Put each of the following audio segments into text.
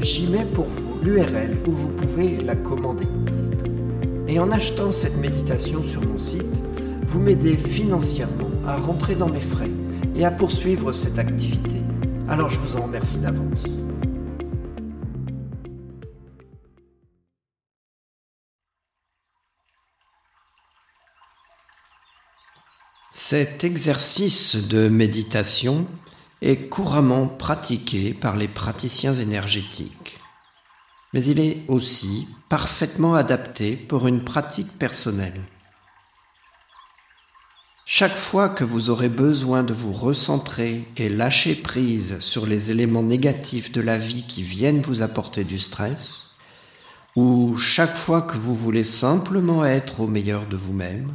j'y mets pour vous l'URL où vous pouvez la commander. Et en achetant cette méditation sur mon site, vous m'aidez financièrement à rentrer dans mes frais et à poursuivre cette activité. Alors je vous en remercie d'avance. Cet exercice de méditation est couramment pratiqué par les praticiens énergétiques, mais il est aussi parfaitement adapté pour une pratique personnelle. Chaque fois que vous aurez besoin de vous recentrer et lâcher prise sur les éléments négatifs de la vie qui viennent vous apporter du stress, ou chaque fois que vous voulez simplement être au meilleur de vous-même,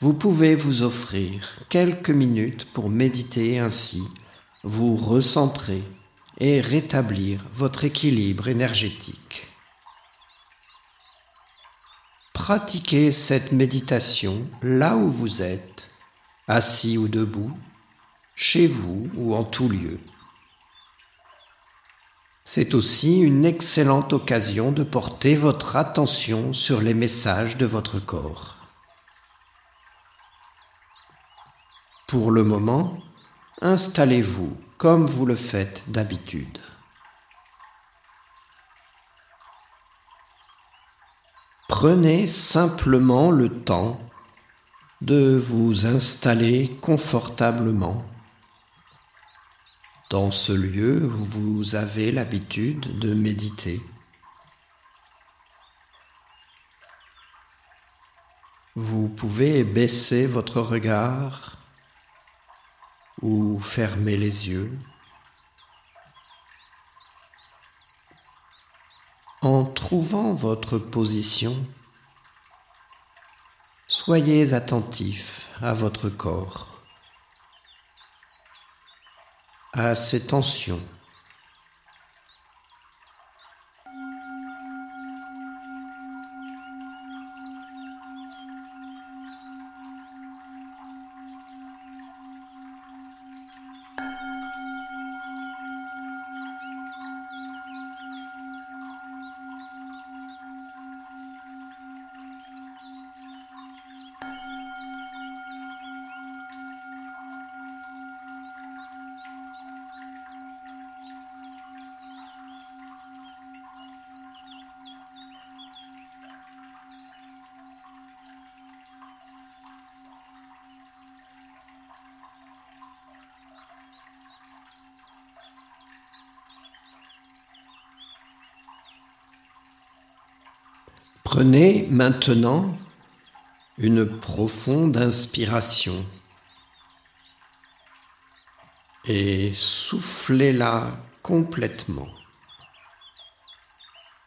vous pouvez vous offrir quelques minutes pour méditer ainsi, vous recentrer et rétablir votre équilibre énergétique. Pratiquez cette méditation là où vous êtes, assis ou debout, chez vous ou en tout lieu. C'est aussi une excellente occasion de porter votre attention sur les messages de votre corps. Pour le moment, installez-vous comme vous le faites d'habitude. Prenez simplement le temps de vous installer confortablement dans ce lieu où vous avez l'habitude de méditer. Vous pouvez baisser votre regard ou fermer les yeux. En trouvant votre position, soyez attentif à votre corps, à ses tensions. Prenez maintenant une profonde inspiration et soufflez-la complètement,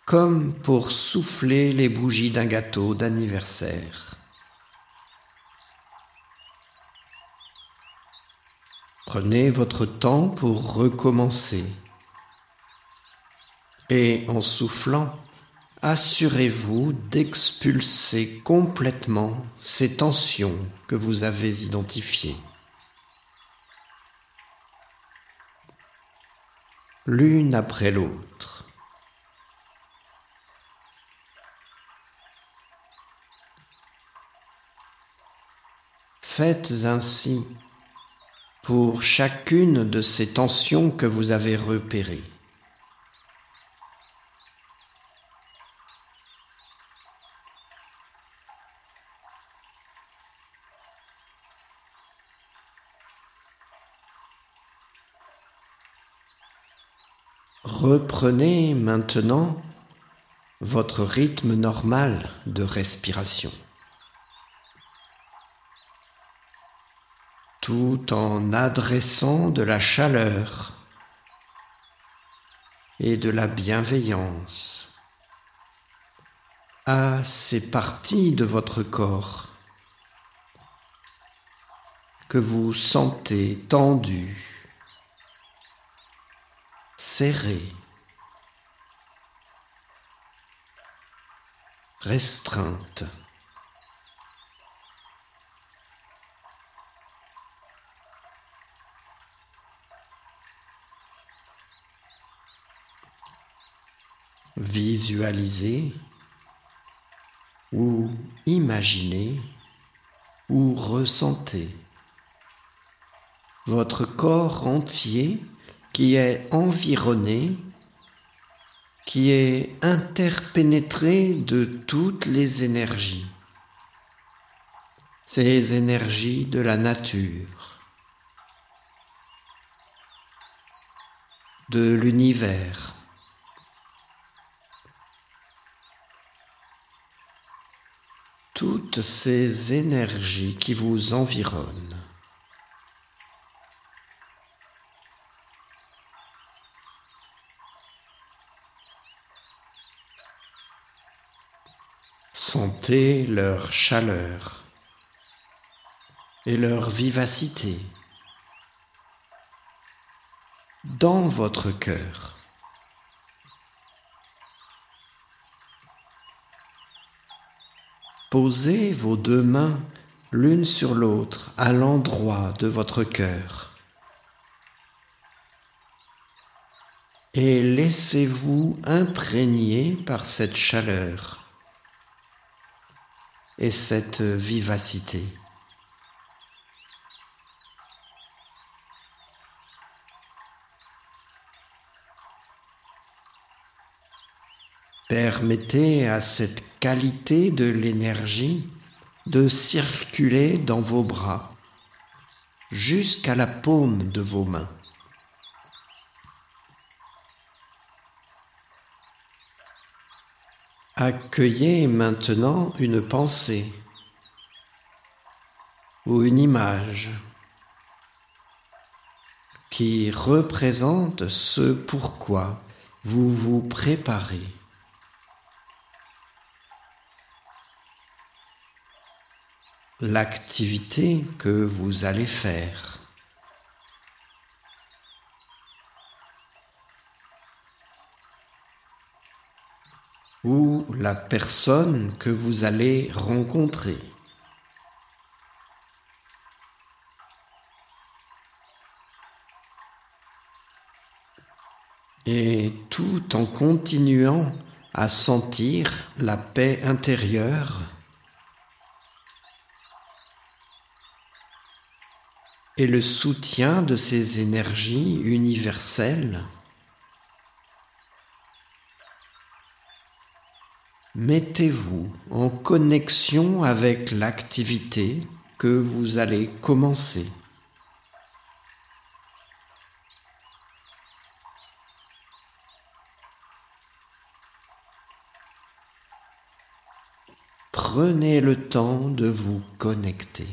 comme pour souffler les bougies d'un gâteau d'anniversaire. Prenez votre temps pour recommencer et en soufflant, assurez-vous d'expulser complètement ces tensions que vous avez identifiées. L'une après l'autre. Faites ainsi pour chacune de ces tensions que vous avez repérées. Reprenez maintenant votre rythme normal de respiration. tout en adressant de la chaleur et de la bienveillance à ces parties de votre corps que vous sentez tendues, serrées, restreintes. visualisez ou imaginez ou ressentez votre corps entier qui est environné, qui est interpénétré de toutes les énergies, ces énergies de la nature, de l'univers. toutes ces énergies qui vous environnent. Leur chaleur et leur vivacité dans votre cœur. Posez vos deux mains l'une sur l'autre à l'endroit de votre cœur. Et laissez-vous imprégner par cette chaleur et cette vivacité. Permettez à cette qualité de l'énergie de circuler dans vos bras jusqu'à la paume de vos mains. Accueillez maintenant une pensée ou une image qui représente ce pourquoi vous vous préparez. l'activité que vous allez faire. Ou la personne que vous allez rencontrer. Et tout en continuant à sentir la paix intérieure et le soutien de ces énergies universelles. Mettez-vous en connexion avec l'activité que vous allez commencer. Prenez le temps de vous connecter.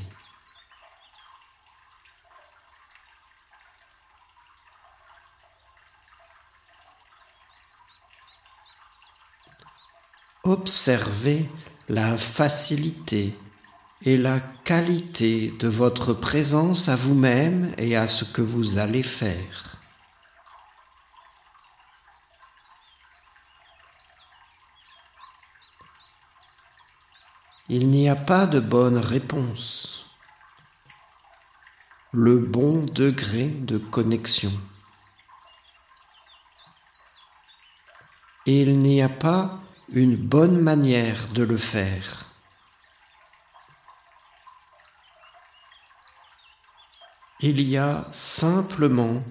Observez la facilité et la qualité de votre présence à vous-même et à ce que vous allez faire. Il n'y a pas de bonne réponse. Le bon degré de connexion. Il n'y a pas une bonne manière de le faire. Il y a simplement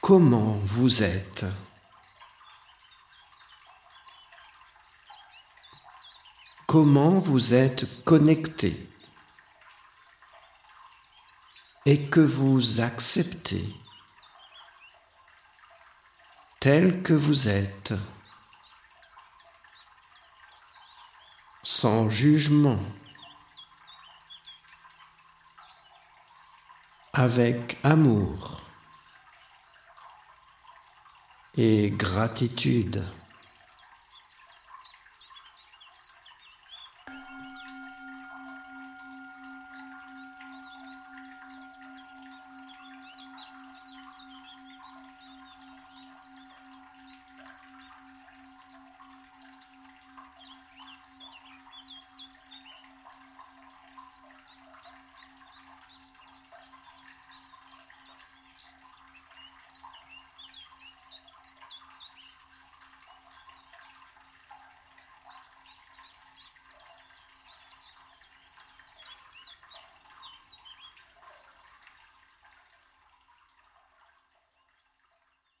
comment vous êtes. Comment vous êtes connecté et que vous acceptez tel que vous êtes. Sans jugement, avec amour et gratitude.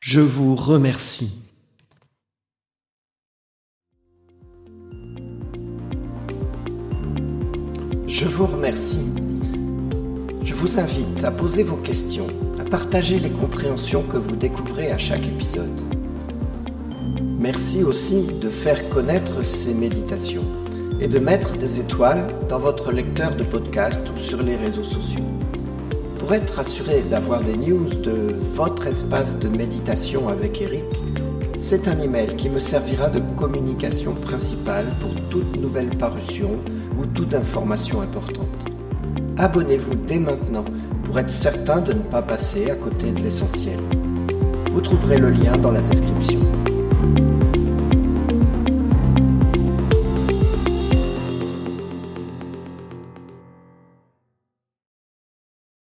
Je vous remercie. Je vous remercie. Je vous invite à poser vos questions, à partager les compréhensions que vous découvrez à chaque épisode. Merci aussi de faire connaître ces méditations et de mettre des étoiles dans votre lecteur de podcast ou sur les réseaux sociaux. Pour être assuré d'avoir des news de votre espace de méditation avec Eric, c'est un email qui me servira de communication principale pour toute nouvelle parution ou toute information importante. Abonnez-vous dès maintenant pour être certain de ne pas passer à côté de l'essentiel. Vous trouverez le lien dans la description.